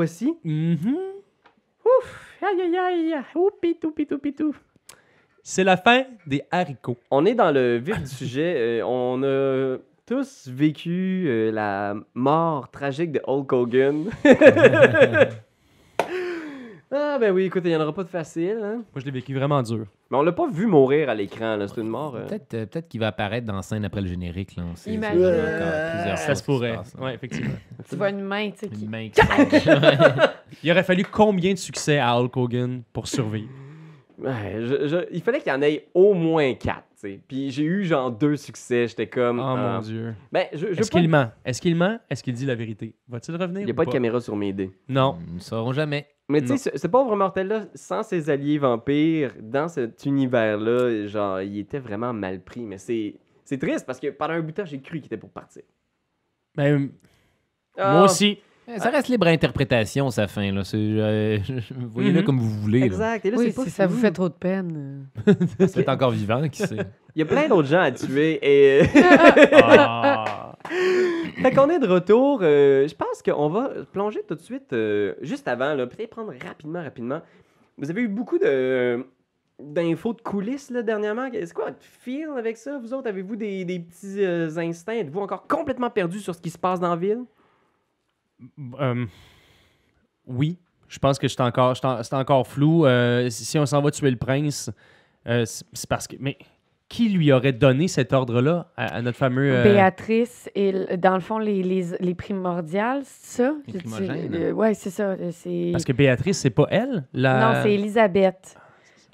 voici. Aïe, aïe, aïe. Oupi, toupi, toupi, tout. C'est la fin des haricots. On est dans le vif du sujet. Euh, on a tous vécu euh, la mort tragique de Hulk Hogan. ah, ben oui, écoute, il n'y en aura pas de facile. Hein? Moi, je l'ai vécu vraiment dur. Mais on l'a pas vu mourir à l'écran, là. C'est une mort. euh. Peut-être euh, peut-être qu'il va apparaître dans la scène après le générique. Là. On sait- Imagine. encore plusieurs Ça choses se qui pourrait. passent, hein. Ouais, effectivement. Tu vois une main, tu sais, qui... Une main qui sort. Il aurait fallu combien de succès à Hulk Hogan pour survivre? Ouais, je- je- il fallait qu'il y en ait au moins quatre. tu sais. Puis j'ai eu genre deux succès. J'étais comme. Oh ah. mon Dieu. Ben, je, je veux Est-ce pas- qu'il ment? Est-ce qu'il ment? Est-ce qu'il dit la vérité? Va-t-il revenir? Il n'y a ou pas de caméra sur mes dés. Non. Nous ne saurons jamais. Mais tu sais, ce, ce pauvre mortel-là, sans ses alliés vampires, dans cet univers-là, genre, il était vraiment mal pris. Mais c'est c'est triste parce que pendant un bout de temps, j'ai cru qu'il était pour partir. Ben, Ah, Moi aussi. Eh, Ça reste libre à interprétation, sa fin. Là. C'est, euh, Voyez-le Mhm. comme vous voulez. là. Exact. Et là, Oui, c'est pas si ça vous fait trop de peine. Peut-être encore vivant, qui sait. Il y a plein d'autres gens à tuer. Et. Ah. Fait qu'on est de retour. euh, je pense qu'on va plonger tout de suite, euh, juste avant, peut-être prendre rapidement, rapidement. Vous avez eu beaucoup d'infos de coulisses dernièrement. C'est quoi votre feel avec ça? Vous autres, avez-vous des, petits euh, instincts? Êtes-vous encore complètement perdu sur ce qui se passe dans la ville? Oui, je pense que c'est encore, encore flou. Si on s'en va tuer le prince, c'est parce que. Mais qui lui aurait donné cet ordre-là à, à notre fameux. euh, Béatrice et dans le fond les, les, les primordiales, c'est ça? Les primogènes. euh, ouais, c'est ça. euh, C'est... Parce que Béatrice, c'est pas elle? La... Non, c'est Elisabeth.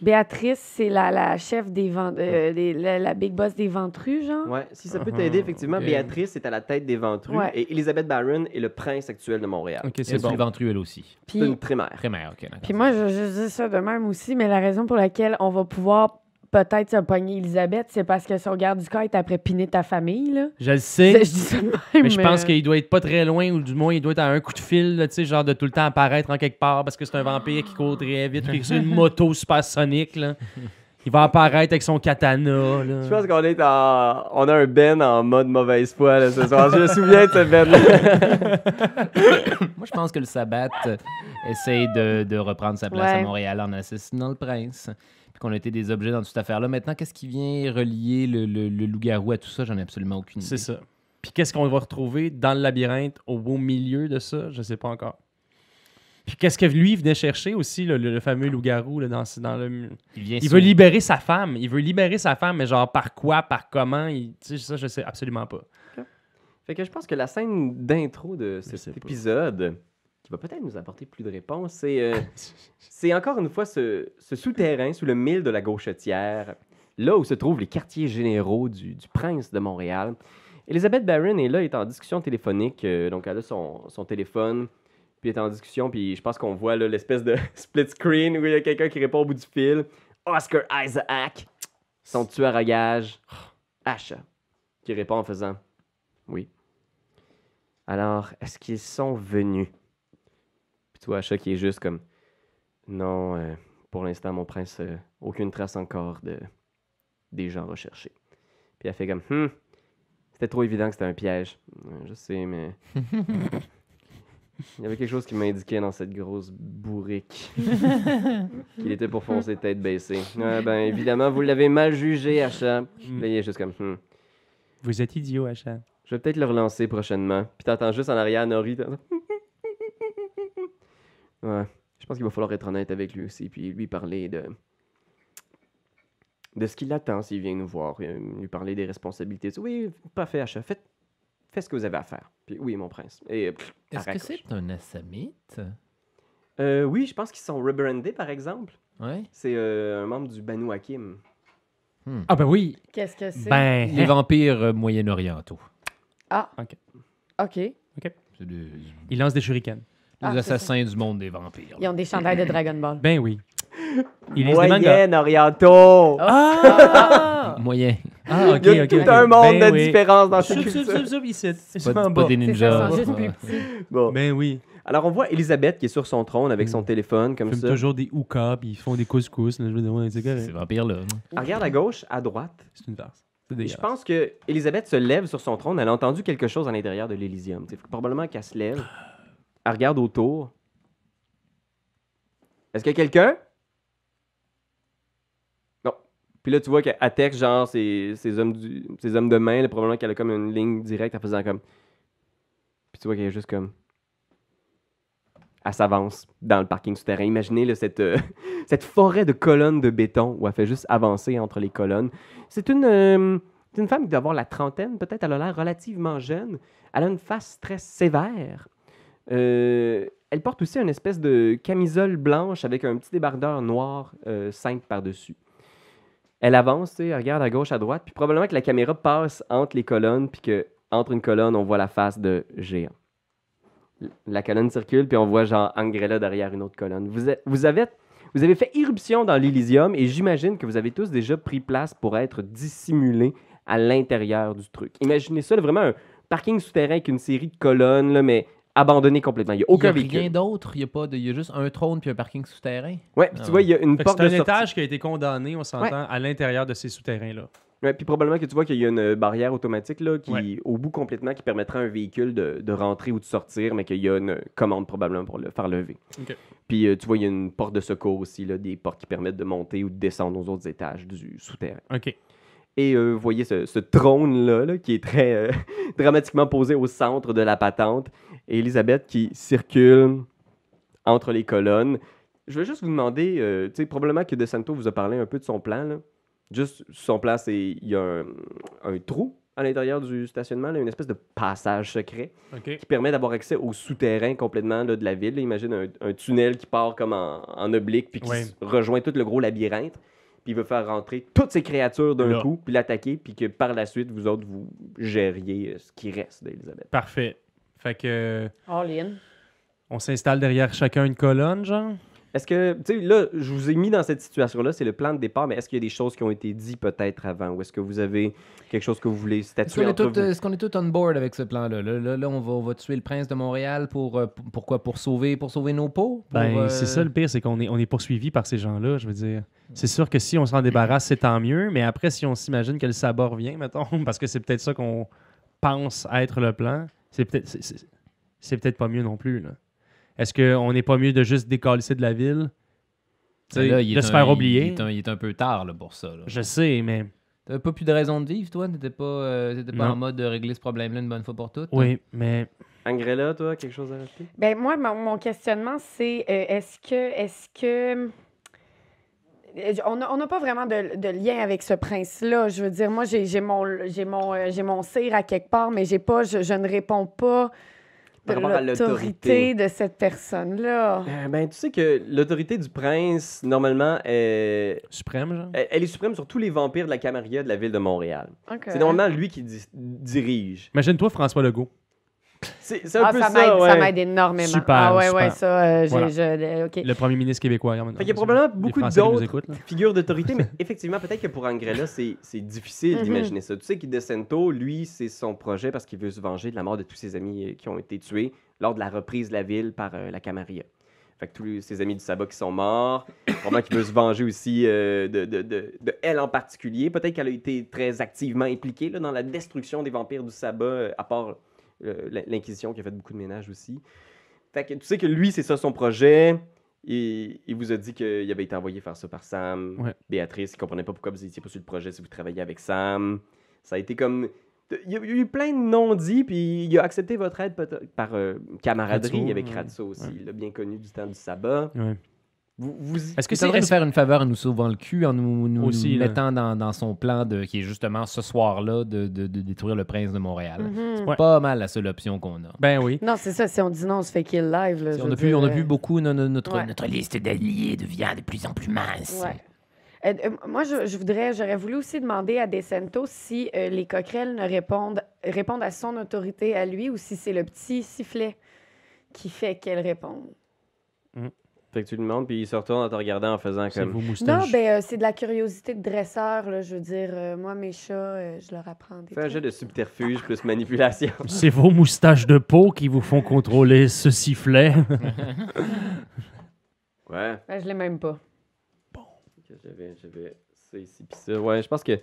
Béatrice, c'est la, la chef des, vent- euh, des- la, la big boss des ventrus, genre. Ouais, si ça peut t'aider, effectivement, ok. Béatrice est à la tête des ventrus Ouais. et Elisabeth Barron est le prince actuel de Montréal. Ok, C'est bon. le ventrue, elle aussi. Puis, C'est une primaire. Primaire, ok. puis moi, je, je dis ça de même aussi, mais la raison pour laquelle on va pouvoir peut-être se pogner Elisabeth, c'est parce que son garde du corps est après piner ta famille, là. Je le sais. je dis ça même, Mais je pense euh, qu'il doit être pas très loin, ou du moins, il doit être à un coup de fil, là, tu sais, genre de tout le temps apparaître en quelque part parce que c'est un vampire qui court très vite, qui est sur une moto supersonique, là. Il va apparaître avec son katana, là. Je pense qu'on est en. On a un Ben en mode mauvaise foi là, ce soir. Je me souviens de ce Ben Moi, je pense que le sabbat euh, essaye de, de reprendre sa place Ouais. à Montréal en assassinant le prince. Puis qu'on a été des objets dans toute cette affaire-là. Maintenant, qu'est-ce qui vient relier le, le- le loup-garou à tout ça? J'en ai absolument aucune idée. C'est ça. Puis qu'est-ce qu'on va retrouver dans le labyrinthe au beau milieu de ça? Je sais pas encore. Puis qu'est-ce que lui venait chercher aussi, le, fameux loup-garou, là, dans, dans le... Il, vient Il veut libérer sa femme. Il veut libérer sa femme, mais genre par quoi, par comment? il- Tu sais, ça, je sais absolument pas. Fait que je pense que la scène d'intro de cet pas. épisode, qui va peut-être nous apporter plus de réponses, c'est euh, c'est encore une fois ce, ce souterrain sous le mille de la gauchetière, là où se trouvent les quartiers généraux du, du prince de Montréal. Elisabeth Barron est là, est en discussion téléphonique, euh, donc elle a son, son téléphone, puis elle est en discussion, puis je pense qu'on voit là, l'espèce de split screen où il y a quelqu'un qui répond au bout du fil. Oscar Isaac, son tueur à gage, Asha, qui répond en faisant Oui. Alors, est-ce qu'ils sont venus? Puis tu vois Asha qui est juste comme Non, euh, pour l'instant, mon prince, euh, aucune trace encore de des gens recherchés. Puis elle fait comme Hum, c'était trop évident que c'était un piège. Ouais, Je sais, mais. Il y avait quelque chose qui m'indiquait dans cette grosse bourrique qu'il était pour foncer tête baissée. Ouais, ben évidemment, vous l'avez mal jugé, Asha. Mm. Là, il est juste comme Hum. Vous êtes idiot, Achat. Je vais peut-être le relancer prochainement. Puis t'entends juste en arrière Nori. Ouais. Je pense qu'il va falloir être honnête avec lui aussi. Puis lui parler de. de ce qu'il attend s'il vient nous voir. euh, Lui parler des responsabilités. Oui, parfait, achat. Faites, faites ce que vous avez à faire. Puis oui, mon prince. Et. Est-ce que c'est un assamite? Euh, oui, je pense qu'ils sont rebrandés, par exemple. Ouais. C'est euh, un membre du Banu Hakim. Ah ben oui. Qu'est-ce que c'est? Ben, Les vampires euh, moyen-orientaux. Ah. Ok. OK. C'est des, il lance des shurikens. Des Ah, assassins du monde des vampires. Ils ont des chandails de Dragon Ball. Ben oui. Il lise des mangas. Moyen orientaux! Ah! Moyen. ah, ok, Il y a tout un monde Ben de oui. différence dans cultures. soup, soup, ici. C'est Pas, pas des ça, ninjas. ils juste plus petits. Bon. Ben oui. Alors, on voit Elisabeth qui est sur son trône avec Mm. son téléphone, comme Ils ça. toujours des hookahs, puis ils font des couscous. là, Je c'est Ces correct. vampires-là. non? Elle regarde à gauche, à droite. C'est une farce. Je pense que Elisabeth se lève sur son trône. Elle a entendu quelque chose à l'intérieur de l'Elysium. C'est probablement qu'elle se lève. Elle regarde autour. Est-ce qu'il y a quelqu'un? Non. Puis là, tu vois qu'elle texte, genre, ses, hommes, de main, probablement qu'elle a comme une ligne directe en faisant comme. Puis tu vois qu'elle est juste comme. Elle s'avance dans le parking souterrain. Imaginez euh, cette forêt de colonnes de béton où elle fait juste avancer entre les colonnes. C'est une, euh, c'est une femme qui doit avoir la trentaine, peut-être. Elle a l'air relativement jeune. Elle a une face très sévère. Euh, elle porte aussi une espèce de camisole blanche avec un petit débardeur noir euh, simple par-dessus. Elle avance, elle regarde à gauche, à droite, puis probablement que la caméra passe entre les colonnes, puis que entre une colonne, on voit la face de géant. La colonne circule, puis on voit genre Angrella derrière une autre colonne. Vous, avez, fait irruption dans l'Elysium, et j'imagine que vous avez tous déjà pris place pour être dissimulés à l'intérieur du truc. Imaginez ça, vraiment un parking souterrain avec une série de colonnes, là, mais abandonné complètement. Il n'y a aucun il y a véhicule. rien d'autre. Il y a pas de, il y a juste un trône puis un parking souterrain. Ouais, puis Ah tu vois, il y a une Fait porte C'est de un sortie. étage qui a été condamné, on s'entend, à l'intérieur de ces souterrains-là. Ouais, puis probablement que tu vois qu'il y a une barrière automatique là, qui, Ouais. au bout complètement, qui permettra à un véhicule de, de rentrer ou de sortir, mais qu'il y a une commande probablement pour le faire lever. Ok. Puis euh, tu vois, il y a une porte de secours aussi, là, des portes qui permettent de monter ou de descendre aux autres étages du souterrain. OK. Et euh, vous voyez ce, ce trône-là, là, qui est très euh, dramatiquement posé au centre de la patente. Et Elisabeth qui circule entre les colonnes. Je vais juste vous demander, euh, tu sais, probablement que De Santo vous a parlé un peu de son plan. Là. Juste, son plan, c'est il y a un, un trou à l'intérieur du stationnement, là, une espèce de passage secret qui permet d'avoir accès au souterrain complètement là, de la ville. là. Imagine un, un tunnel qui part comme en, en oblique puis qui Ouais. rejoint tout le gros labyrinthe. Puis il veut faire rentrer toutes ces créatures d'un coup, puis l'attaquer, puis que par la suite, vous autres, vous gériez euh, ce qui reste d'Elisabeth. Parfait. Fait que All in. on s'installe derrière chacun une colonne, genre. Est-ce que, tu sais, là, je vous ai mis dans cette situation-là, c'est le plan de départ, mais est-ce qu'il y a des choses qui ont été dites peut-être avant, ou est-ce que vous avez quelque chose que vous voulez Est-ce statuer qu'on est, est-ce qu'on est tout on board avec ce plan-là? Là, là, là, on, va, on va tuer le prince de Montréal pour, euh, pour- pourquoi? Pour sauver, pour sauver nos peaux? Pour, Ben, euh, c'est ça le pire, c'est qu'on est, on est poursuivi par ces gens-là, je veux dire. C'est sûr que si on s'en débarrasse, c'est tant mieux, mais après, si on s'imagine que le sabot revient, mettons, parce que c'est peut-être ça qu'on pense être le plan, c'est peut-être c'est peut-être pas mieux non plus. Là. Est-ce qu'on n'est pas mieux de juste décalisser de la ville? Ben là, il de se un- faire oublier? Il est, un, il est un peu tard là, pour ça. là. Je sais, mais T'avais pas plus de raison de vivre, toi? T'étais pas, euh, pas en mode de régler ce problème-là une bonne fois pour toutes? oui, mais Angrella, toi, quelque chose à rajouter? Ben moi, mon, mon questionnement, c'est euh, est-ce que est-ce que euh, on n'a on n'a pas vraiment de, de lien avec ce prince-là. Je veux dire, moi, j'ai mon, j'ai mon, euh, j'ai mon cire à quelque part, mais j'ai pas, je, je ne réponds pas Par rapport à l'autorité de cette personne-là. Euh, ben, tu sais que l'autorité du prince, normalement, est- suprême, genre? elle, elle est suprême sur tous les vampires de la Camarilla de la ville de Montréal. C'est normalement lui qui di- dirige. Imagine-toi François Legault. C'est c'est un Ah, peu ça ça, m'aide, ouais. ça m'aide énormément. Super, ah ouais, ouais, ça, euh, j'ai, Voilà. je- euh. Le premier ministre québécois. qu'il y a probablement beaucoup d'autres figures d'autorité, mais effectivement, peut-être que pour Angrella, c'est difficile Mhm. d'imaginer ça. Tu sais que DeCento, lui, c'est son projet parce qu'il veut se venger de la mort de tous ses amis euh, qui ont été tués lors de la reprise de la ville par euh, la Camarilla. Fait que tous ses amis du sabbat qui sont morts. Probablement qu'il veut se venger aussi euh, de, de- de- de elle en particulier. Peut-être qu'elle a été très activement impliquée là, dans la destruction des vampires du sabbat, à part l'Inquisition qui a fait beaucoup de ménage aussi. Fait que tu sais que lui, c'est ça son projet. Et il vous a dit qu'il avait été envoyé faire ça par Sam. Ouais. Béatrice, il comprenait pas pourquoi vous étiez pas sur le projet si vous travailliez avec Sam. Ça a été comme. Il y a eu plein de non-dits, puis il a accepté votre aide par euh, camaraderie avec ouais. Aussi. Ouais. Il l'a bien connu du temps du sabbat. Ouais. Vous, vous- Est-ce que Tu c'est est-ce- faire une faveur en nous sauvant le cul, en nous, nous- Aussi, nous là. mettant dans, dans son plan de, qui est justement ce soir-là de, de- de détruire le prince de Montréal? Mhm. Ouais. Pas mal la seule option qu'on a. Ben oui. Non, c'est ça. Si on dit non, on se fait kill live. Là, je on, a dire, on a euh, vu beaucoup, no- no- notre, Ouais. notre liste d'alliés devient de plus en plus mince. Ouais. Euh, euh, moi, je, je voudrais, j'aurais voulu aussi demander à Decento si euh, les coquerelles ne répondent, répondent à son autorité à lui ou si c'est le petit sifflet qui fait qu'elles répondent. Fait que tu lui demandes, puis il se retourne en te regardant en faisant C'est comme. vos Non, moustaches. ben, euh, c'est de la curiosité de dresseur, là, je veux dire. euh, moi, mes chats, euh, je leur apprends des Fais un trucs. jeu de subterfuge plus manipulation. C'est vos moustaches de peau qui vous font contrôler ce sifflet. Ouais. Ben, je l'ai même pas. Ok, J'avais, j'avais ça ici, puis ça. Ouais, je pense que.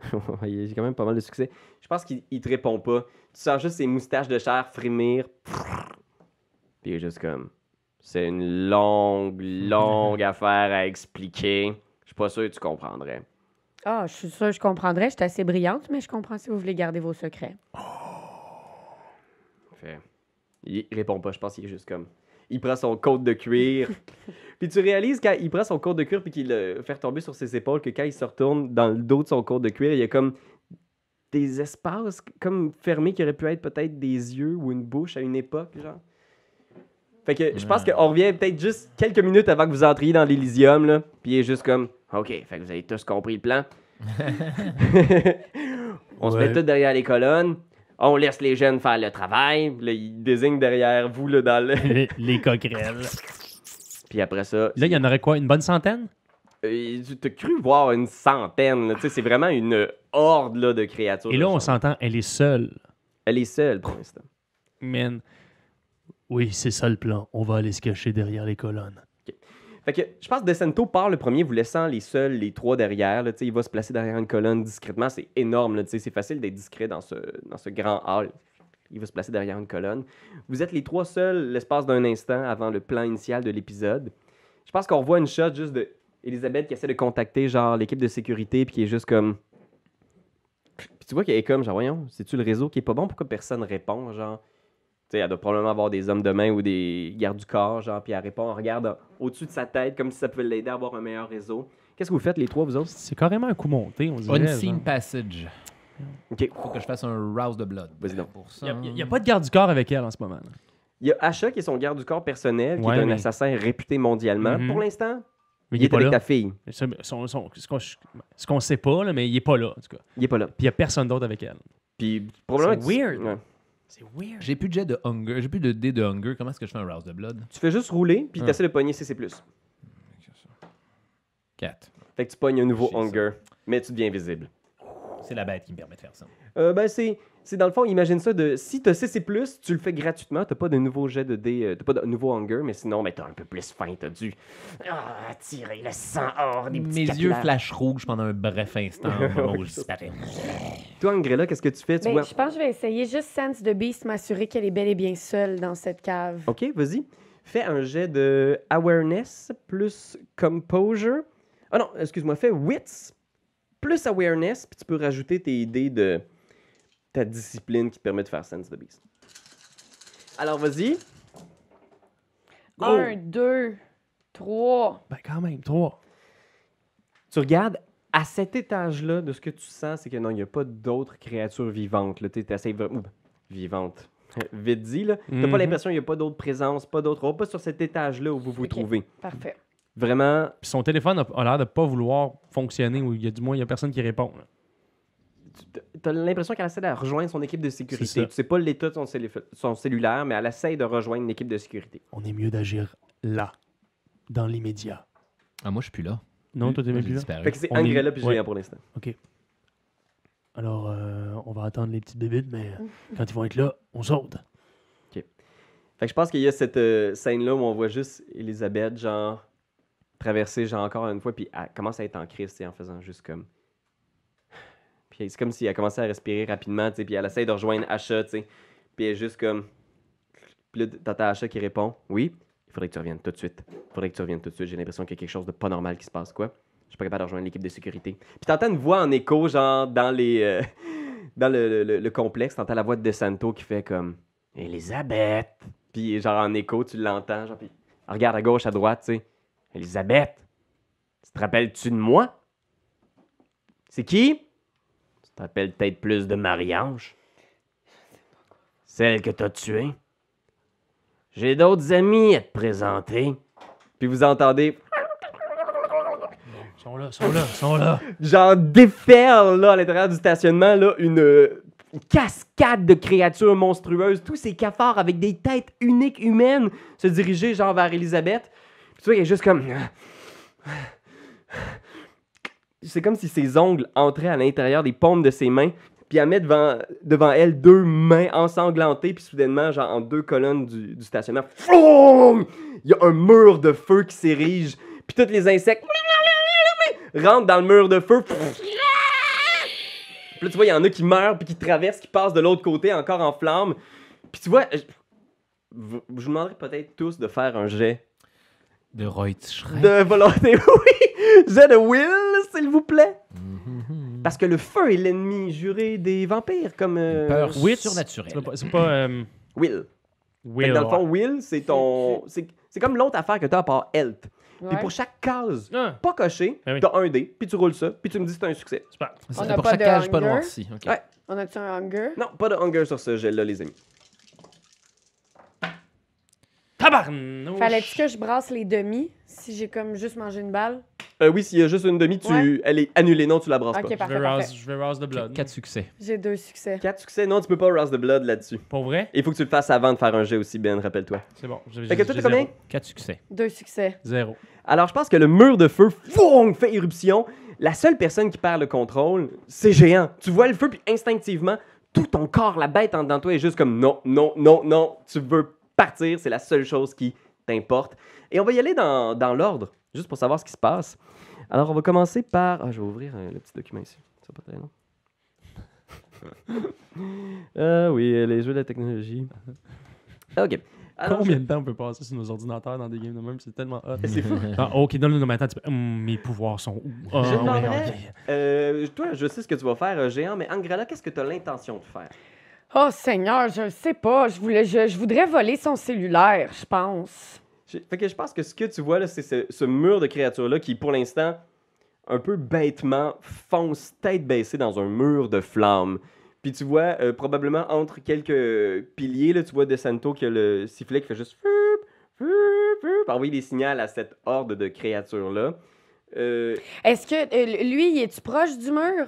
J'ai quand même pas mal de succès. Je pense qu'il il te répond pas. Tu sens juste ses moustaches de chair frémir. Puis il est juste comme. C'est une longue, longue affaire à expliquer. Je suis pas sûr que tu comprendrais. Ah, je suis sûre que je comprendrais. Je suis assez brillante, mais je comprends si vous voulez garder vos secrets. Fait. Il répond pas, je pense qu'il est juste comme. Il prend son côte de cuir. puis tu réalises quand il prend son côte de cuir puis qu'il le fait tomber sur ses épaules que quand il se retourne dans le dos de son côte de cuir, il y a comme des espaces comme fermés qui auraient pu être peut-être des yeux ou une bouche à une époque, genre. Fait que je pense qu'on revient peut-être juste quelques minutes avant que vous entriez dans l'Elysium, là. Puis il est juste comme, OK, fait que vous avez tous compris le plan. On se Ouais. met tous derrière les colonnes. On laisse les jeunes faire le travail. Là, il désigne derrière vous, là, dans le... les, les coquerelles. Puis après ça, Là, il y en aurait quoi? Une bonne centaine? euh, tu as cru voir une centaine. là. Tu sais, c'est vraiment une horde là, de créatures. Et là, on s'entend, elle est seule. Elle est seule pour l'instant. Man. Oui, c'est ça le plan. On va aller se cacher derrière les colonnes. Fait que je pense que Decento part le premier, vous laissant les seuls, les trois derrière. Il va se placer derrière une colonne discrètement. C'est énorme. C'est facile d'être discret dans ce, dans ce grand hall. Il va se placer derrière une colonne. Vous êtes les trois seuls l'espace d'un instant avant le plan initial de l'épisode. Je pense qu'on voit une shot juste de Elisabeth qui essaie de contacter genre l'équipe de sécurité puis qui est juste comme. Puis tu vois qu'elle est comme genre voyons, c'est-tu le réseau qui est pas bon? Pourquoi personne répond genre? Tu sais, elle doit probablement avoir des hommes de main ou des gardes du corps, genre, puis elle répond, on regarde au-dessus de sa tête comme si ça pouvait l'aider à avoir un meilleur réseau. Qu'est-ce que vous faites, les trois, vous autres? C'est carrément un coup monté, on dirait. Unseen. Passage. OK. Faut que je fasse un rouse de blood. Vas-y donc. Pour ça. Il n'y a, pas de garde du corps avec elle en ce moment. Il y a Asha qui est son garde du corps personnel, qui Ouais, est un mais- assassin réputé mondialement. Mhm. Pour l'instant, Mais il, il, est, est pas avec là. ta fille. Son- son- ce qu'on ce qu'on sait pas, là, mais il est pas là, en tout cas. Il est pas là. Puis il n'y a personne d'autre avec elle. Puis probablement C'est tu- weird. ouais. C'est weird. J'ai plus de jet de hunger. J'ai plus de dé de hunger. Comment est-ce que je fais un rouse de blood? Tu fais juste rouler, puis Ah. tu essaies de pogner CC+. 4. Fait que tu pognes un nouveau hunger, mais tu deviens visible. C'est la bête qui me permet de faire ça. Euh, ben, c'est, c'est dans le fond, imagine ça de si tu as CC, tu le fais gratuitement, t'as pas de nouveau jet de dés, euh, t'as pas de nouveau hunger, mais sinon, ben, t'as un peu plus faim, t'as dû ah, tirer le sang hors des petits Mes yeux capillaires. flashent rouge pendant un bref instant au moment où je disparais. Toi, Angrella, qu'est-ce que tu fais? Tu Ben, vois... je pense que je vais essayer juste Sense de Beast, m'assurer qu'elle est bel et bien seule dans cette cave. Ok, vas-y. Fais un jet de awareness plus composure. Ah non, excuse-moi, fais wits plus awareness, puis tu peux rajouter tes idées de ta discipline qui te permet de faire sense the beast. Alors, vas-y. Go! Un, deux, trois. Ben, quand même, trois. Tu regardes à cet étage-là, de ce que tu sens, c'est que non, il n'y a pas d'autres créatures vivantes. Là, tu essaies vraiment. Vivantes. Vite dit, là. T'as pas Mhm. l'impression qu'il n'y a pas d'autres présences, pas d'autres. Pas sur cet étage-là où vous vous trouvez. Parfait. Vraiment, Puis son téléphone a, a l'air de pas vouloir fonctionner, ou il y a du moins, il y a personne qui répond. là. Tu as l'impression qu'elle essaie de rejoindre son équipe de sécurité. Tu sais pas l'état de son, cellulaire, mais elle essaie de rejoindre l'équipe de sécurité. On est mieux d'agir là, dans l'immédiat. Ah, moi, je suis plus là. Non, toi, t'es même plus là? disparu. Fait que c'est On est- Angrella puis ouais. Pour l'instant. Alors, euh, on va attendre les petites bébites, mais quand ils vont être là, on saute. Fait que je pense qu'il y a cette euh, scène-là où on voit juste Elisabeth, genre, traverser, genre, encore une fois, puis elle commence à être en crise, tu sais, en faisant juste comme. Puis c'est comme si elle commençait à respirer rapidement, tu sais, puis elle essaie de rejoindre Asha, tu sais. Puis elle est juste comme. Puis là, t'entends Asha qui répond Oui, il faudrait que tu reviennes tout de suite. Il faudrait que tu reviennes tout de suite. J'ai l'impression qu'il y a quelque chose de pas normal qui se passe, quoi. Je suis pas capable de rejoindre l'équipe de sécurité. Puis t'entends une voix en écho, genre, dans les. euh, dans le, le- le complexe, t'entends la voix de De Santo qui fait comme Elisabeth. Puis genre en écho, tu l'entends, genre, puis regarde à gauche, à droite, tu sais. Elisabeth, tu te rappelles-tu de moi? C'est qui? Rappelles peut-être plus de Marie-Ange? Celle que t'as tuée? J'ai d'autres amis à te présenter. Puis vous entendez, Ils sont là, ils sont là, ils sont là. genre déferle là à l'intérieur du stationnement là une euh, cascade de créatures monstrueuses, tous ces cafards avec des têtes uniques humaines se diriger genre vers Elisabeth. Puis tu vois, il est juste comme c'est comme si ses ongles entraient à l'intérieur des paumes de ses mains, puis elle met devant, devant elle deux mains ensanglantées, puis soudainement, genre en deux colonnes du, du stationnement, Froum! il y a un mur de feu qui s'érige, puis tous les insectes rentrent dans le mur de feu. Puis là, tu vois, il y en a qui meurent, puis qui traversent, qui passent de l'autre côté, encore en flammes. Puis tu vois, je- vous- je vous demanderai peut-être tous de faire un jet De Reutzschrei. de volonté. Oui! Jet de will, vous plaît. Mhm. Parce que le feu est l'ennemi juré des vampires, comme. euh, Peur surnaturelle. C'est pas. Euh, Will. Fait Will. que dans le fond, will, c'est ton. C'est c'est comme l'autre affaire que tu as à part health. Puis Ouais. pour chaque case Ah, pas coché, Ben oui. t'as un dé, puis tu roules ça, puis tu me dis que c'est un succès. super. C'est On n'a pour pas chaque de cage, pas hunger? ok. Ouais. On a-tu un hunger? Non, pas de hunger sur ce jet-là, les amis. Tabarnouche! Fallait-tu que je brasse les demi si j'ai comme juste mangé une balle? Euh, oui, s'il y a juste une demi, tu... Ouais. elle est annulée. Non, tu la brasses Ok, pas. Je parfait, vais parfait. rouse, je vais rouse the blood. Quatre succès. J'ai deux succès. Quatre succès, non, tu peux pas rouse the blood là-dessus. Pour vrai? Il faut que tu le fasses avant de faire un jet aussi, Ben, rappelle-toi. C'est bon. J'ai- Fait que j'ai- toi, j'ai t'as combien? zéro. Quatre succès. Deux succès. Zéro. Alors, je pense que le mur de feu foum, fait éruption. La seule personne qui perd le contrôle, c'est Géant. Tu vois le feu, puis instinctivement, tout ton corps, la bête en dedans de toi est juste comme non, non, non, non. Tu veux partir, c'est la seule chose qui t'importe. Et on va y aller dans, dans l'ordre, juste pour savoir ce qui se passe. Alors, on va commencer par. Ah, je vais ouvrir euh, le petit document ici. Ça va pas très long. Ah oui, les jeux de la technologie. OK. Alors, Combien de temps on peut passer sur nos ordinateurs dans des games de même? C'est tellement hot. C'est fou. Ah, ok, donne-le nous maintenant. Tu peux- Hum, mes pouvoirs sont où? Ah, Je ouais, demanderais- ok. Euh, toi, je sais ce que tu vas faire, euh, géant, mais Angrela, qu'est-ce que tu as l'intention de faire? Oh Seigneur, je le sais pas. Je, voulais, voudrais voler son cellulaire, je pense. Je- Fait que je pense que ce que tu vois, là, c'est ce, mur de créatures-là qui, pour l'instant, un peu bêtement, fonce tête baissée dans un mur de flammes. Puis tu vois, euh, probablement entre quelques piliers, là, tu vois DeSanto qui a le sifflet qui fait juste... fup, envoyer des signaux à cette horde de créatures-là. Est-ce que lui, il est-tu proche du mur?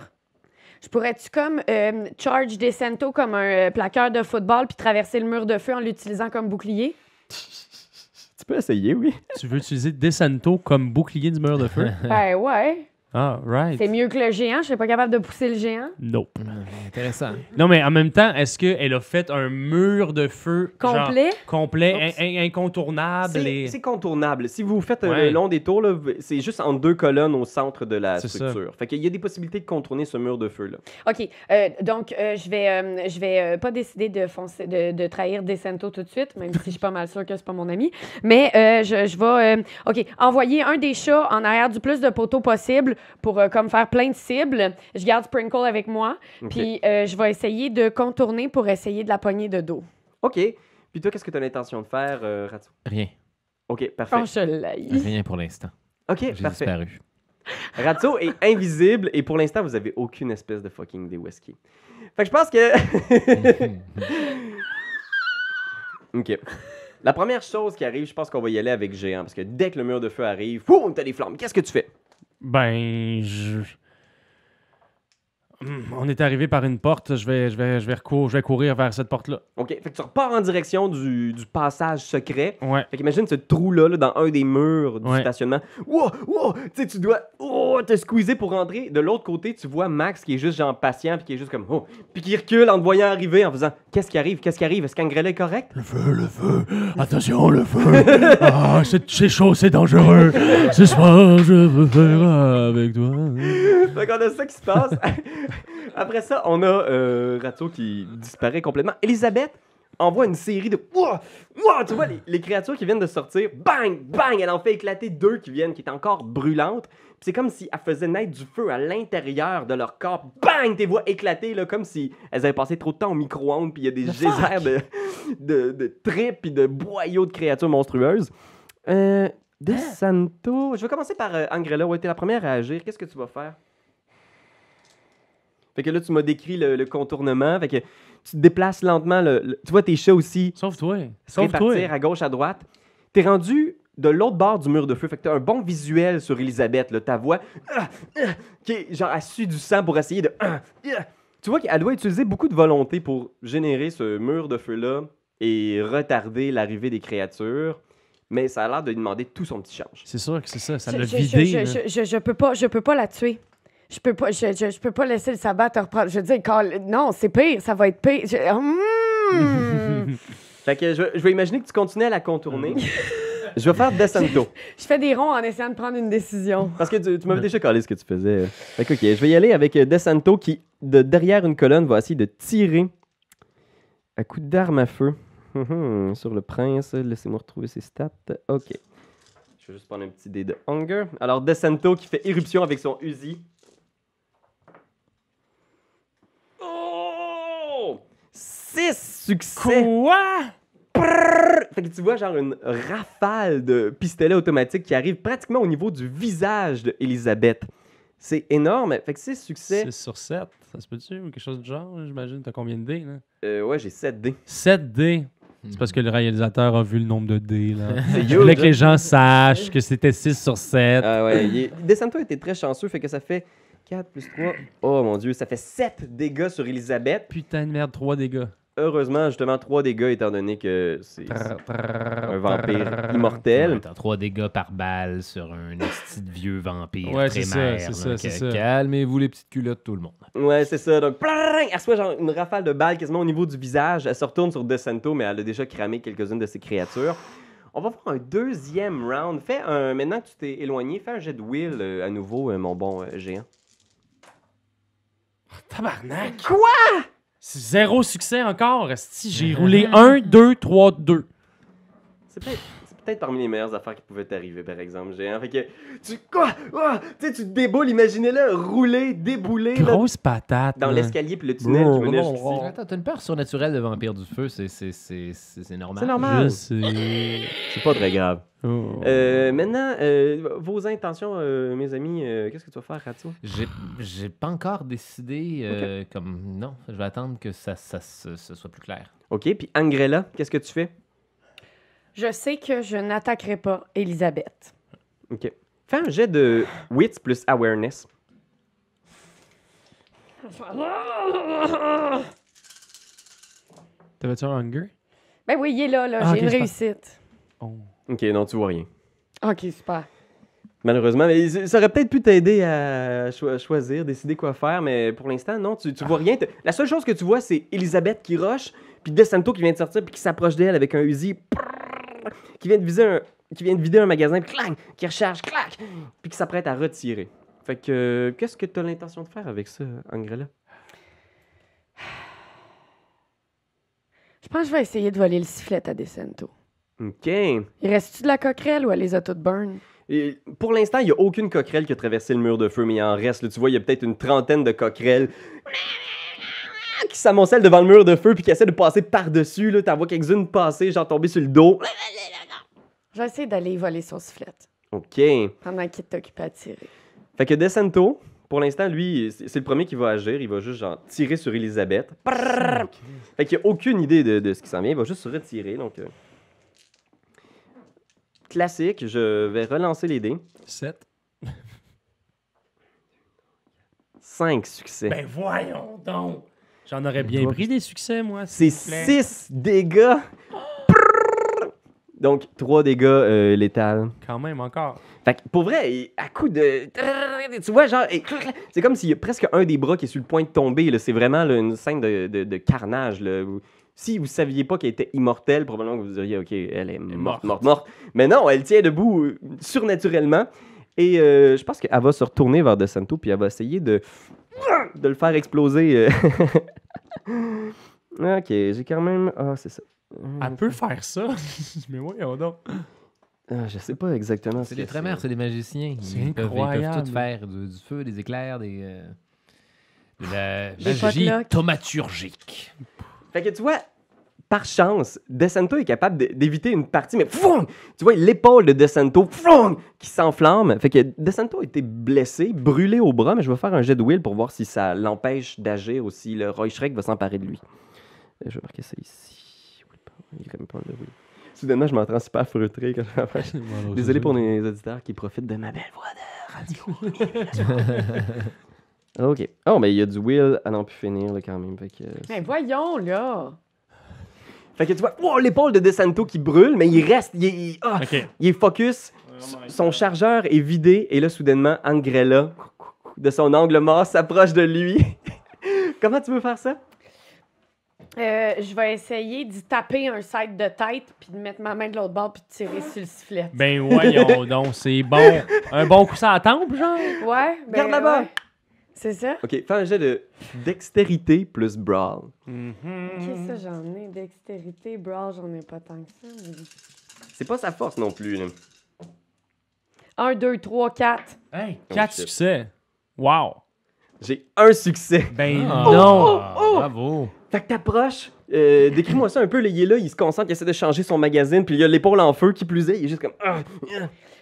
Je pourrais-tu comme euh, charge Descento comme un euh, plaqueur de football puis traverser le mur de feu en l'utilisant comme bouclier? tu peux essayer, oui. Tu veux utiliser Descento comme bouclier du mur de feu? ben ouais. Ah, right. C'est mieux que le géant? Je suis pas capable de pousser le géant? Nope. Intéressant. Non, mais en même temps, est-ce qu'elle a fait un mur de feu genre, Complet? complet, Donc, in- in- incontournable? C'est et- c'est contournable. Si vous faites euh, Ouais. le long des tours, là, c'est juste en deux colonnes au centre de la C'est ça. structure. Fait qu'il y a des possibilités de contourner ce mur de feu-là. OK. euh, donc, euh, je vais, euh, je vais euh, pas décider de, foncer, de, de trahir Descento tout de suite, même si je suis pas mal sûre que c'est pas mon ami. Mais euh, je, je vais, euh, OK, envoyer un des chats en arrière du plus de poteaux possible pour euh, comme faire plein de cibles. Je garde Sprinkle avec moi. Puis euh, je vais essayer de contourner pour essayer de la poignée de dos. OK. Puis toi, qu'est-ce que tu as l'intention de faire, euh, Ratsu? Rien. OK, parfait. Oh, je. Rien pour l'instant. OK, J'ai parfait. disparu. Ratso est invisible et pour l'instant, vous avez aucune espèce de fucking qu'il est. Fait que je pense que... OK. La première chose qui arrive, je pense qu'on va y aller avec Géant, parce que dès que le mur de feu arrive, boum, t'as des flammes. Qu'est-ce que tu fais? Ben, je. Hum, On est arrivé par une porte, je vais, je vais, je vais, je vais courir vers cette porte-là. OK, fait que tu repars en direction du, du passage secret. Ouais. Fait qu'imagine ce trou-là là, dans un des murs du Ouais. stationnement. Wow, wow, tu sais, tu dois oh, te squeezer pour rentrer. De l'autre côté, tu vois Max qui est juste genre patient, puis qui est juste comme oh, puis qui recule en te voyant arriver en faisant qu'est-ce qui arrive, qu'est-ce qui arrive, est-ce qu'Angrella est correct? Le feu, le feu, attention, le feu. ah, c'est chaud, c'est dangereux. Ce soir, je veux faire avec toi. fait qu'on a ça qui se passe. Après ça, on a euh, qui disparaît complètement. Elisabeth envoie une série de Ouah! Ouah! tu vois les, les créatures qui viennent de sortir, bang, bang, elle en fait éclater deux qui viennent, qui étaient encore brûlantes. C'est comme si elle faisait naître du feu à l'intérieur de leur corps. Bang! Tes voix éclater, là, comme si elles avaient passé trop de temps au micro-ondes, puis il y a des geysers de, de, de tripes puis de boyaux de créatures monstrueuses. Euh, de Santo. Je vais commencer par euh, Angrella. Ouais, t'es la première à agir. Qu'est-ce que tu vas faire? Fait que là, tu m'as décrit le, le contournement. Fait que tu te déplaces lentement. le- le- tu vois tes chats aussi Sauve-toi. se Sauve-toi. répartir à gauche, à droite. T'es rendu de l'autre bord du mur de feu. Fait que t'as un bon visuel sur Elisabeth. Là. Ta voix, ah, ah, qui est genre, elle sue du sang pour essayer de... ah. Tu vois qu'elle doit utiliser beaucoup de volonté pour générer ce mur de feu-là et retarder l'arrivée des créatures. Mais ça a l'air de lui demander tout son petit change. C'est sûr que c'est ça, ça Je, l'a je, vidé. je, je, je, je peux pas, je peux pas la tuer. Je peux pas, je, je, je peux pas laisser le sabbat te reprendre. Je veux dire, Carl, non, c'est pire, ça va être pire. Je- Hmm. Fait que je, je vais imaginer que tu continues à la contourner. je vais faire Descento. je fais des ronds en essayant de prendre une décision. Parce que tu, tu m'avais déjà collé ce que tu faisais. Fait que, ok, je vais y aller avec euh, DeSanto qui, de derrière une colonne, va essayer de tirer à coup d'arme à feu. hum, sur le prince, laissez-moi retrouver ses stats. Ok. Je vais juste prendre un petit dé de hunger. Alors, Decento qui fait éruption avec son Uzi. Oh! 6 succès! Quoi? Fait que tu vois genre une rafale de pistolets automatiques qui arrive pratiquement au niveau du visage de Elisabeth. C'est énorme. Fait que 6 succès. 6 sur 7, ça se peut-tu? Ou quelque chose du genre, j'imagine. T'as combien de dés, là? Euh, ouais, j'ai 7 dés. 7 dés. C'est parce que le réalisateur a vu le nombre de dés, là. C'est Je voulais huge, que les gens sachent que c'était 6 sur 7. Ah ouais, il est... Descento était très chanceux, fait que ça fait 4 plus 3. Oh mon dieu, ça fait 7 dégâts sur Elisabeth. Putain de merde, 3 dégâts. Heureusement, justement, 3 dégâts étant donné que c'est un vampire immortel. T'as 3 dégâts par balle sur un de vieux vampire Ouais, c'est ça, c'est ça, c'est ça. Calmez-vous les petites culottes, tout le monde. Ouais, c'est ça. Donc, pling, elle reçoit genre une rafale de balles quasiment au niveau du visage. Elle se retourne sur DeSanto, mais elle a déjà cramé quelques-unes de ses créatures. On va faire un deuxième round. Fais un, maintenant que tu t'es éloigné, fais un jet de will euh, à nouveau, euh, mon bon euh, géant. Tabarnak! Quoi? C'est zéro succès encore. esti. J'ai roulé 1, 2, 3, 2. C'est peut-être c'est peut-être parmi les meilleures affaires qui pouvaient t'arriver, par exemple, géant. Fait que tu quoi? Ah! tu sais, tu te déboules, imaginez-le, rouler, débouler là, Grosse patate. dans l'escalier puis le tunnel qui menait jusqu'ici. Attends, t'as une peur surnaturelle de vampire du feu, c'est c'est- c'est- c'est- c'est normal. C'est normal. C'est pas très grave. Oh. Euh, maintenant, euh, vos intentions, euh, mes amis, euh, qu'est-ce que tu vas faire, Ratio? J'ai j'ai pas encore décidé, euh, comme non, je vais attendre que ça, ça, ce soit plus clair. OK, puis Angrella, qu'est-ce que tu fais? Je sais que je n'attaquerai pas Elisabeth. OK. Fais un jet de wits plus awareness. T'avais-tu un hunger? Ben oui, il est là, là. Ah, J'ai une réussite. Oh. OK, non, tu vois rien. Ok, super. Malheureusement, mais ça aurait peut-être pu t'aider à cho- choisir, décider quoi faire, mais pour l'instant, non, tu, tu vois rien. La seule chose que tu vois, c'est Elisabeth qui rush, puis DeSanto qui vient de sortir, puis qui s'approche d'elle avec un Uzi, prrr, qui vient de viser un, qui vient de vider un magasin, puis clang, qui recharge, clac, puis qui s'apprête à retirer. Fait que, qu'est-ce que tu as l'intention de faire avec ça, Angrella? Je pense que je vais essayer de voler le sifflet à Decento. OK. Il reste-tu de la coquerelle ou elle les a toutes burn? Et pour l'instant, il n'y a aucune coquerelle qui a traversé le mur de feu, mais il en reste. là. tu vois, il y a peut-être une trentaine de coquerelles qui s'amoncellent devant le mur de feu puis qui essaient de passer par-dessus. là. T'en vois quelques-unes passer, genre tomber sur le dos. Je vais essayer d'aller voler son sifflet OK. pendant qu'il est occupé à tirer. Fait que Descento, pour l'instant, lui, c'est le premier qui va agir. Il va juste genre tirer sur Elisabeth. Fait qu'il a aucune idée de, de ce qui s'en vient. Il va juste se retirer. Donc, euh, classique. Je vais relancer les dés. 7. 5 succès. Ben voyons donc! J'en aurais bien Toi, pris des succès, moi. C'est s'il vous plaît. 6 dégâts. Donc, 3 dégâts euh, létals. Quand même, encore. Fait que pour vrai, à coup de. Tu vois, genre, c'est comme s'il y a presque un des bras qui est sur le point de tomber. là. C'est vraiment là, une scène de, de- de carnage. là. Si vous saviez pas qu'elle était immortelle, probablement que vous diriez, OK, elle est morte, morte. morte. Mais non, elle tient debout euh, surnaturellement. Et euh, je pense qu'elle va se retourner vers De Santo, puis elle va essayer de, de le faire exploser. euh. ok, j'ai quand même. Ah, c'est ça. Elle peut faire ça. Mais voyons donc. Ah, je sais pas exactement. ce C'est que des trémères, c'est des magiciens. C'est Ils peuvent, ils peuvent incroyable. tout faire, du, du feu, des éclairs, des... euh, de la magie potlucks. Fait que tu vois, par chance, DeSanto est capable d'éviter une partie, mais foum! tu vois l'épaule de DeSanto foum, qui s'enflamme. Fait que DeSanto a été blessé, brûlé au bras, mais je vais faire un jet de will pour voir si ça l'empêche d'agir ou si le Roy Shrek va s'emparer de lui. Euh, Je vais marquer ça ici. Il y a quand même pas de will. Soudainement, je m'entends super feutré quand je. Désolé pour les auditeurs qui profitent de ma belle voix de radio. ok. Oh, mais il y a du will à n'en plus finir là, quand même. Fait que, euh, Mais voyons, là! Fait que tu vois, oh, l'épaule de DeSanto qui brûle, mais il reste, il est, il- ah, Ok. il est focus. Son chargeur est vidé et là, soudainement, Angrella, de son angle mort, s'approche de lui. Comment tu veux faire ça? Euh, je vais essayer d'y taper un side de tête, puis de mettre ma main de l'autre bord, puis de tirer sur le sifflet. Ben voyons donc, c'est bon. Un bon coup sur la tempe, genre? Ouais, ben, Garde là-bas. ouais. C'est ça? Ok, fais un jet de dextérité plus brawl. Ok, ça, j'en ai. Dextérité, brawl, j'en ai pas tant que ça. mais- C'est pas sa force non plus. là. 1, 2, 3, 4. Hey, Oh, 4 shit. succès. Wow. J'ai un succès. Ben Ah, non. Bravo. Fait que t'approches. Euh, Décris-moi ça un peu. il est là, il se concentre, il essaie de changer son magazine, puis il a l'épaule en feu qui plus est. Il est juste comme. Ah.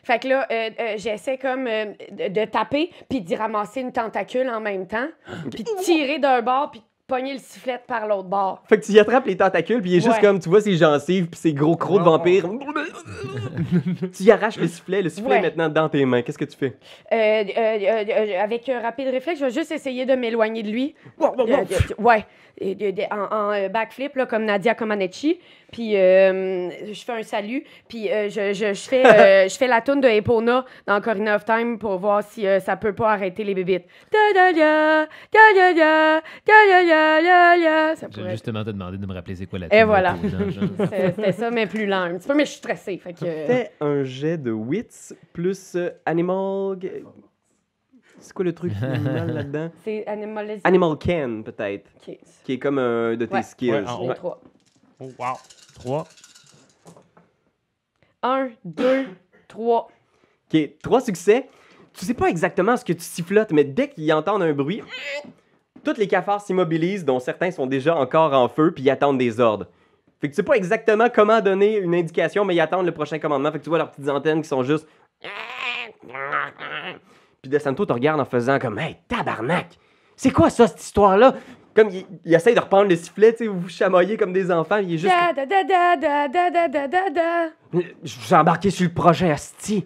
Fait que là, euh, euh, j'essaie comme de, taper, puis d'y ramasser une tentacule en même temps, puis tirer d'un bord, puis pogner le sifflet par l'autre bord. Fait que tu y attrapes les tentacules, puis il est juste comme, tu vois ses gencives, puis ses gros crocs de vampire. tu y arraches le sifflet, le sifflet Ouais. est maintenant dans tes mains. Qu'est-ce que tu fais? Euh, euh, euh, avec un rapide réflexe, je vais juste essayer de m'éloigner de lui. Ouais. En en, backflip, là, comme Nadia Comaneci. Puis euh, je fais un salut. Puis euh, je, je, je, fais, euh, je fais la toune de Epona dans Corina of Time pour voir si euh, ça peut pas arrêter les bébites. J'ai justement te demandé de me rappeler c'est quoi la Et tune de voilà. C'était ça, mais plus lent un petit peu. Mais je suis stressée. Fait que... Fais un jet de wits plus animal. C'est quoi le truc animal là-dedans? C'est Animal Animal Can, peut-être. Qui est comme un de tes Ouais. skills. Ouais, en Ouais. Oh, wow. 3. Un, deux, trois. Ok, trois succès. Tu sais pas exactement ce que tu sifflotes, mais dès qu'ils entendent un bruit, tous les cafards s'immobilisent, dont certains sont déjà encore en feu, puis ils attendent des ordres. Fait que tu sais pas exactement comment donner une indication, mais ils attendent le prochain commandement. Fait que tu vois leurs petites antennes qui sont juste. Puis De Santo te regarde en faisant comme Hey, tabarnak! C'est quoi ça, cette histoire-là? comme il, il, essaie de reprendre le sifflet, tu sais, vous chamoyez comme des enfants, il est juste. Da, da, da, da, da, da, da, da. Je vous embarqué sur le projet Asti.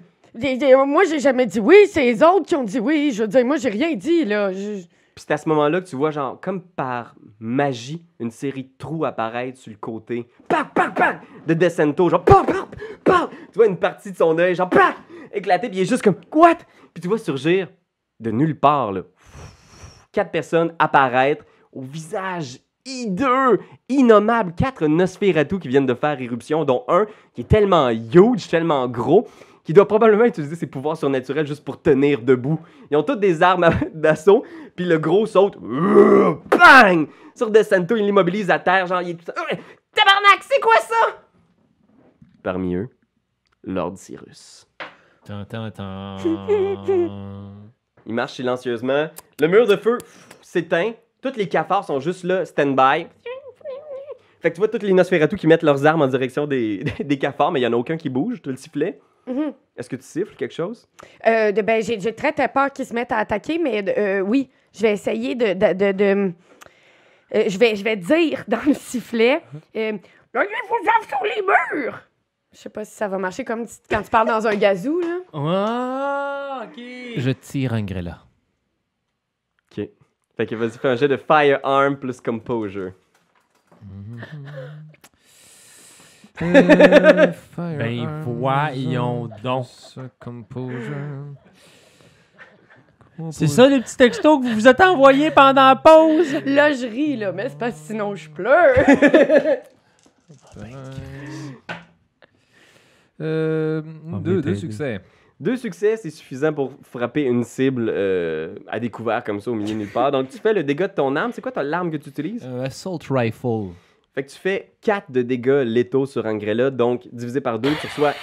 Moi, j'ai jamais dit oui, c'est les autres qui ont dit oui. Je veux dire, moi, j'ai rien dit, là. Puis c'est à ce moment-là que tu vois, genre, comme par magie, une série de trous apparaître sur le côté. Pac, pac, pac! De Descento, genre, pac, pac, pac! Tu vois une partie de son œil, genre, pac! Éclaté, puis il est juste comme, what? Puis tu vois surgir de nulle part, là. Quatre personnes apparaître au visage hideux, innommable. Quatre Nosferatu qui viennent de faire éruption, dont un qui est tellement huge, tellement gros, qui doit probablement utiliser ses pouvoirs surnaturels juste pour tenir debout. Ils ont toutes des armes d'assaut, puis le gros saute. Bang! Sur Desanto, il l'immobilise à terre, genre, il est tout ça. Tabarnak, c'est quoi ça? Parmi eux, Lord Cyrus. Il marche silencieusement. Le mur de feu s'éteint. Tous les cafards sont juste là, stand-by. Fait que tu vois tous les Nosferatu qui mettent leurs armes en direction des, des cafards, mais il n'y en a aucun qui bouge, tu le sifflet. Mhm. Est-ce que tu siffles quelque chose? Euh, de- ben, j'ai très très peur qu'ils se mettent à attaquer, mais euh, oui, je vais essayer de. de, de- de- euh, je, vais, je vais dire dans le sifflet. Euh, armes sur les murs! Je sais pas si ça va marcher comme quand tu parles dans un gazou, là. Ah, ok. Je tire un grêla. Fait que vas-y, fais un jet de firearm plus composure. Euh, Ben voyons donc. Composure. C'est ça les petits textos que vous vous êtes envoyés pendant la pause? Là, je ris, là, mais c'est parce que sinon je pleure. Euh, deux, succès. Deux succès, c'est suffisant pour frapper une cible euh, à découvert comme ça au milieu de nulle part. Donc tu fais le dégât de ton arme. C'est quoi ton l'arme que tu utilises? Euh, assault rifle. Fait que tu fais 4 de dégâts létaux sur Angrella, donc divisé par 2, tu reçois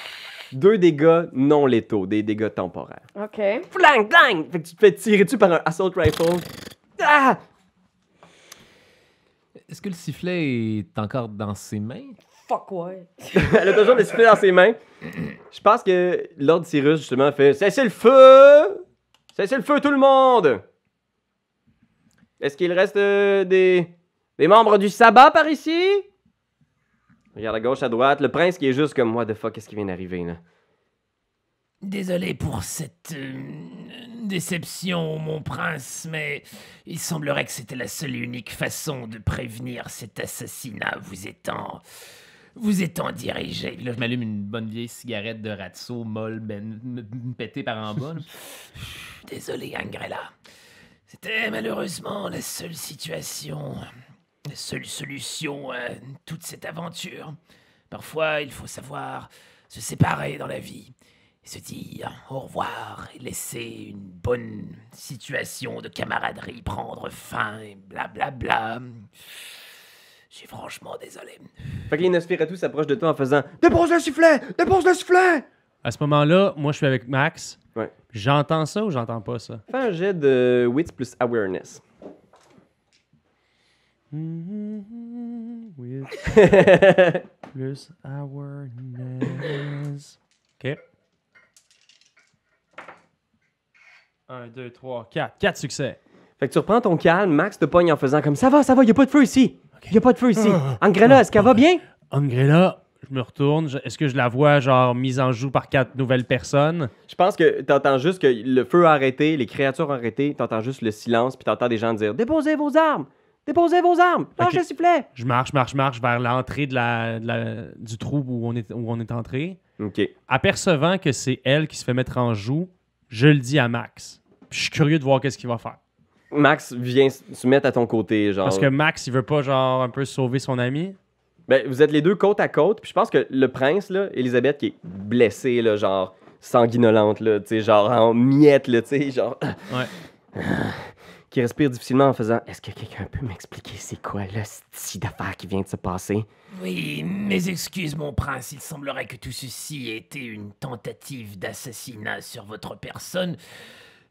2 dégâts non létaux, des dégâts temporaires. OK. Flang, flang! Fait que tu te fais tirer dessus par un assault rifle. Ah! Est-ce que le sifflet est encore dans ses mains? Fuck ouais. Elle a toujours le sifflet dans ses mains. Je pense que Lord Cyrus, justement, fait Cessez le feu! Cessez le feu, tout le monde! Est-ce qu'il reste euh, des... des membres du sabbat par ici? Regarde à gauche, à droite, le prince qui est juste comme What the fuck, qu'est-ce qui vient d'arriver là? Désolé pour cette euh, déception, mon prince, mais il semblerait que c'était la seule et unique façon de prévenir cet assassinat vous étant. Vous étant dirigé. Là, je m'allume une bonne vieille cigarette de Ratso molle, ben, pétée par en bas. Désolé, Angrella. C'était malheureusement la seule situation, la seule solution à toute cette aventure. Parfois, il faut savoir se séparer dans la vie. se dire au revoir et laisser une bonne situation de camaraderie prendre fin et blablabla. Je suis franchement désolé. Fait que les Nosferatu s'approchent de toi en faisant Dépose le sifflet Dépose le sifflet À ce moment-là, moi, je suis avec Max. Ouais. J'entends ça ou j'entends pas ça? Fais un jet de wits plus awareness. With plus awareness. OK. 1, 2, 3, 4. 4 succès. Fait que tu reprends ton calme, Max te pogne en faisant comme ça va, ça va, y a pas de feu ici. Y a pas de feu ici. Angrella, est-ce qu'elle va bien? Angrella, je me retourne. Est-ce que je la vois, genre, mise en joue par quatre nouvelles personnes? Je pense que t'entends juste que le feu a arrêté, les créatures ont arrêté, t'entends juste le silence, puis t'entends des gens dire Déposez vos armes! Déposez vos armes! Lâche Ok. le sifflet! Je marche, marche, marche vers l'entrée de la, de la- du trou où on est, où on est entré. Ok. Apercevant que c'est elle qui se fait mettre en joue, je le dis à Max. Puis je suis curieux de voir qu'est-ce qu'il va faire. Max vient se mettre à ton côté, genre. Parce que Max, il veut pas, genre, un peu sauver son ami? Ben, vous êtes les deux côte à côte, puis je pense que le prince, là, Elisabeth, qui est blessée, là, genre sanguinolente, là, tu sais, genre en miettes, là, tu sais, genre. Ouais. qui respire difficilement en faisant Est-ce que quelqu'un peut m'expliquer c'est quoi le style d'affaires qui vient de se passer? Oui, mes excuses, mon prince. Il semblerait que tout ceci ait été une tentative d'assassinat sur votre personne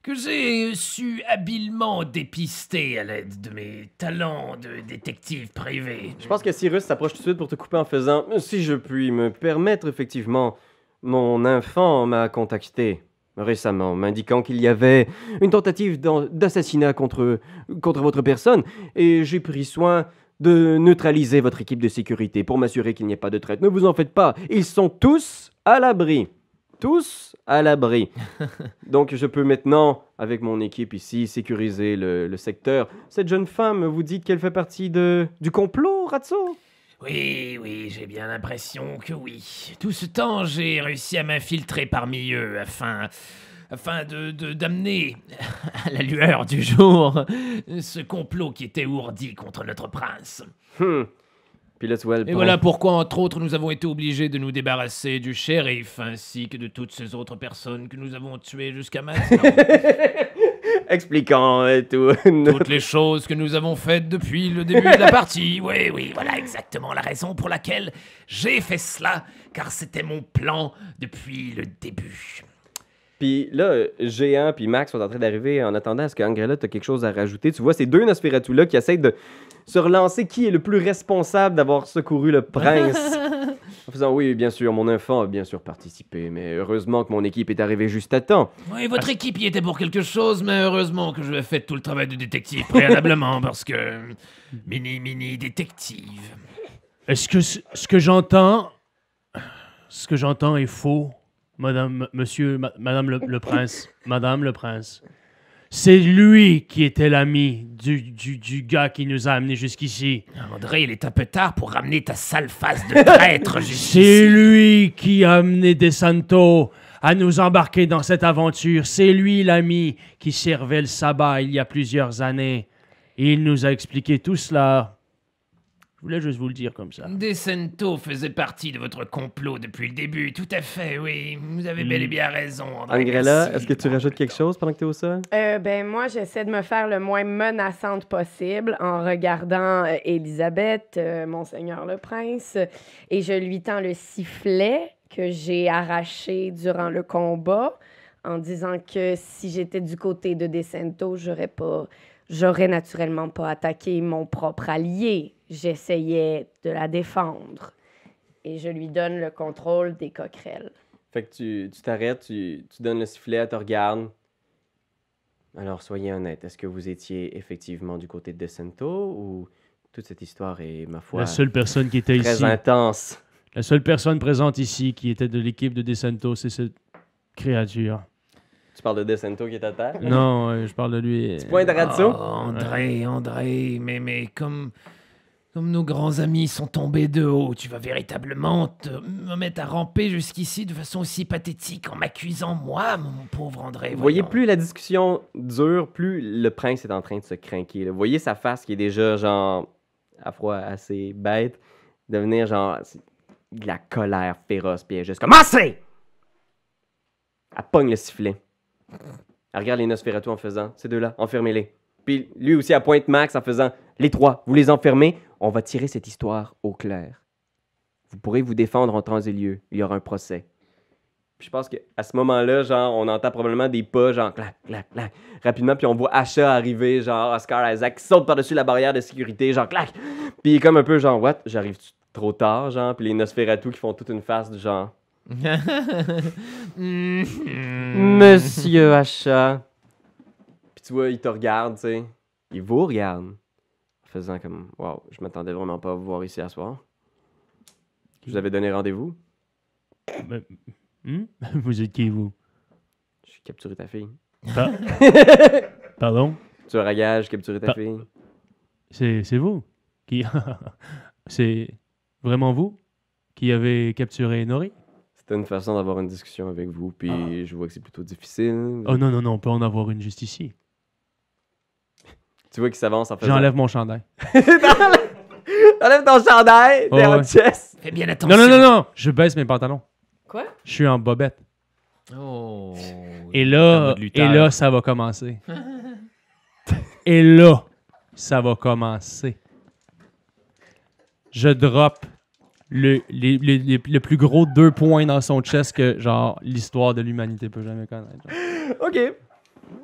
que j'ai su habilement dépister à l'aide de mes talents de détective privé. Je pense que Cyrus s'approche tout de suite pour te couper en faisant Si je puis me permettre, effectivement, mon enfant m'a contacté récemment, m'indiquant qu'il y avait une tentative d'assassinat contre, contre votre personne, et j'ai pris soin de neutraliser votre équipe de sécurité pour m'assurer qu'il n'y ait pas de traite. Ne vous en faites pas, ils sont tous à l'abri. Tous à l'abri. Donc je peux maintenant, avec mon équipe ici, sécuriser le, le secteur. Cette jeune femme, vous dites qu'elle fait partie de, du complot, Ratso Oui, oui, j'ai bien l'impression que oui. Tout ce temps, j'ai réussi à m'infiltrer parmi eux afin, afin de de- d'amener à la lueur du jour ce complot qui était ourdi contre notre prince. Hmm. Et prend- voilà pourquoi, entre autres, nous avons été obligés de nous débarrasser du shérif ainsi que de toutes ces autres personnes que nous avons tuées jusqu'à maintenant. Expliquant euh, tout. toutes les choses que nous avons faites depuis le début de la partie. Oui, oui, voilà exactement la raison pour laquelle j'ai fait cela, car c'était mon plan depuis le début. Puis là, Géant puis Max sont en train d'arriver en attendant à ce qu'Angrella t'as quelque chose à rajouter. Tu vois ces deux Nosferatu-là qui essayent de se relancer qui est le plus responsable d'avoir secouru le prince? en faisant oui, bien sûr, mon enfant a bien sûr participé, mais heureusement que mon équipe est arrivée juste à temps. Oui, votre équipe y était pour quelque chose, mais heureusement que je vais faire tout le travail de détective préalablement, parce que... Mini, mini détective. Est-ce que ce ce que j'entends, ce que j'entends est faux, Madame, Monsieur, ma- Madame le, le prince, Madame le prince C'est lui qui était l'ami du, du, du gars qui nous a amenés jusqu'ici. André, il est un peu tard pour ramener ta sale face de traître C'est jusqu'ici. lui qui a amené De Santo à nous embarquer dans cette aventure. C'est lui l'ami qui servait le sabbat il y a plusieurs années. Il nous a expliqué tout cela. Je voulais juste vous le dire comme ça. Descento faisait partie de votre complot depuis le début, tout à fait, oui. Vous avez bel et bien raison, André. Angrella, est-ce que tu rajoutes quelque chose pendant que tu es au sol? Euh, ben moi, j'essaie de me faire le moins menaçante possible en regardant euh, Élisabeth, euh, Monseigneur le Prince, et je lui tends le sifflet que j'ai arraché durant le combat en disant que si j'étais du côté de Descento, j'aurais pas, j'aurais naturellement pas attaqué mon propre allié. J'essayais de la défendre. Et je lui donne le contrôle des coquerelles. Fait que tu tu t'arrêtes, tu, tu donnes le sifflet, elle te regarde. Alors, soyez honnête, est-ce que vous étiez effectivement du côté de Decento ou toute cette histoire est, ma foi, La seule personne qui était très ici, intense? la seule personne présente ici qui était de l'équipe de DeSanto, c'est cette créature. Tu parles de Decento qui est à terre? Non, euh, je parle de lui. Tu pointes à Ratso? Oh, André, André, mais, mais comme, comme nos grands amis sont tombés de haut, tu vas véritablement te, me mettre à ramper jusqu'ici de façon aussi pathétique en m'accusant, moi, mon pauvre André. Vous voyez, plus la discussion dure, plus le prince est en train de se craquer. Vous voyez sa face qui est déjà, genre, à froid, assez bête, devenir, genre, de la colère féroce, puis elle est juste comme « Assez! Elle pogne le sifflet. Elle regarde les Nosferatu en faisant Ces deux-là, enfermez-les. Puis lui aussi, elle pointe Max en faisant Les trois, vous les enfermez, on va tirer cette histoire au clair. Vous pourrez vous défendre en temps et lieu. Il y aura un procès. Puis je pense qu'à ce moment-là, genre, on entend probablement des pas, genre, clac, clac, clac, rapidement, puis on voit Asha arriver, genre, Oscar Isaac, qui saute par-dessus la barrière de sécurité, genre, clac. Puis il est comme un peu, genre, what, j'arrive trop tard, genre, puis les Nosferatu qui font toute une face du genre, Monsieur Asha. Puis tu vois, il te regarde, tu sais. Il vous regarde. En faisant comme, wow, je m'attendais vraiment pas à vous voir ici à soir. Je vous avais donné rendez-vous. Hmm? Vous êtes qui, vous? J'ai capturé ta fille. Pa- Pardon? Tu as gage, capturé ta Pa- fille. C'est c'est vous qui... C'est vraiment vous qui avez capturé Nori? C'était une façon d'avoir une discussion avec vous, puis je vois que c'est plutôt difficile. Oh non, non, non, on peut en avoir une juste ici. Tu vois qu'il s'avance en faisant. J'enlève mon chandail. Enlève ton chandail, Oh, t'es en ouais. chest. Fais bien attention. Non, non, non, non! Je baisse mes pantalons. Quoi? Je suis en bobette. Oh. Et là, et là, ça va commencer. et là, ça va commencer. Je drop le, les- les- les- le plus gros deux points dans son chest que, genre, l'histoire de l'humanité peut jamais connaître. genre. Ok.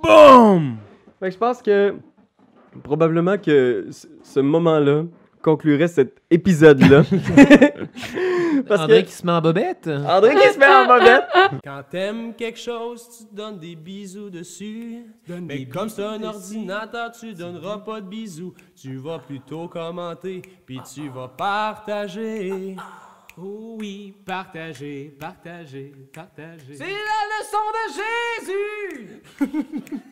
Boom! Fait que je pense que probablement que ce- moment-là conclurait cet épisode-là. Parce André que qui se met en bobette? André qui se met en bobette. Quand t'aimes quelque chose, tu donnes des bisous dessus. Mais comme c'est un ordinateur, tu donneras pas de bisous. Tu vas plutôt commenter, puis tu vas partager. Oh oui, partagez, partagez, partagez. C'est la leçon de Jésus!